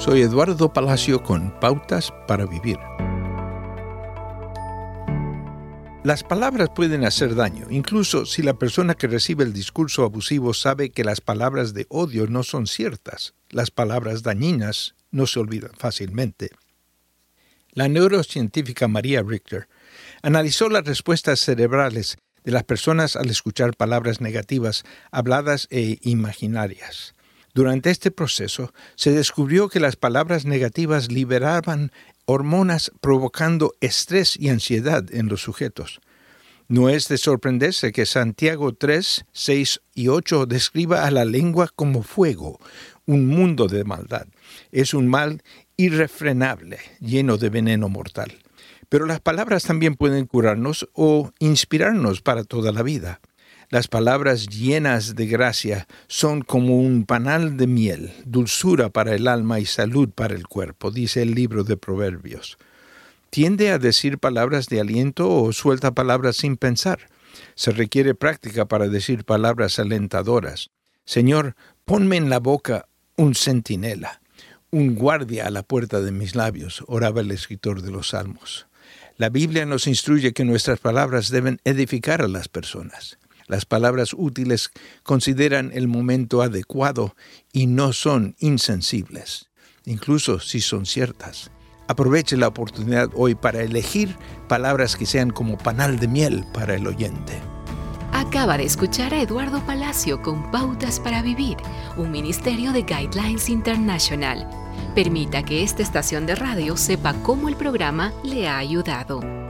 Soy Eduardo Palacio con Pautas para Vivir. Las palabras pueden hacer daño, incluso si la persona que recibe el discurso abusivo sabe que las palabras de odio no son ciertas. Las palabras dañinas no se olvidan fácilmente. La neurocientífica María Richter analizó las respuestas cerebrales de las personas al escuchar palabras negativas habladas e imaginarias. Durante este proceso se descubrió que las palabras negativas liberaban hormonas provocando estrés y ansiedad en los sujetos. No es de sorprenderse que Santiago 3, 6 y 8 describa a la lengua como fuego, un mundo de maldad. Es un mal irrefrenable, lleno de veneno mortal. Pero las palabras también pueden curarnos o inspirarnos para toda la vida. Las palabras llenas de gracia son como un panal de miel, dulzura para el alma y salud para el cuerpo, dice el libro de Proverbios. Tiende a decir palabras de aliento o suelta palabras sin pensar. Se requiere práctica para decir palabras alentadoras. Señor, ponme en la boca un centinela, un guardia a la puerta de mis labios, oraba el escritor de los Salmos. La Biblia nos instruye que nuestras palabras deben edificar a las personas. Las palabras útiles consideran el momento adecuado y no son insensibles, incluso si son ciertas. Aproveche la oportunidad hoy para elegir palabras que sean como panal de miel para el oyente. Acaba de escuchar a Eduardo Palacio con Pautas para Vivir, un ministerio de Guidelines International. Permita que esta estación de radio sepa cómo el programa le ha ayudado.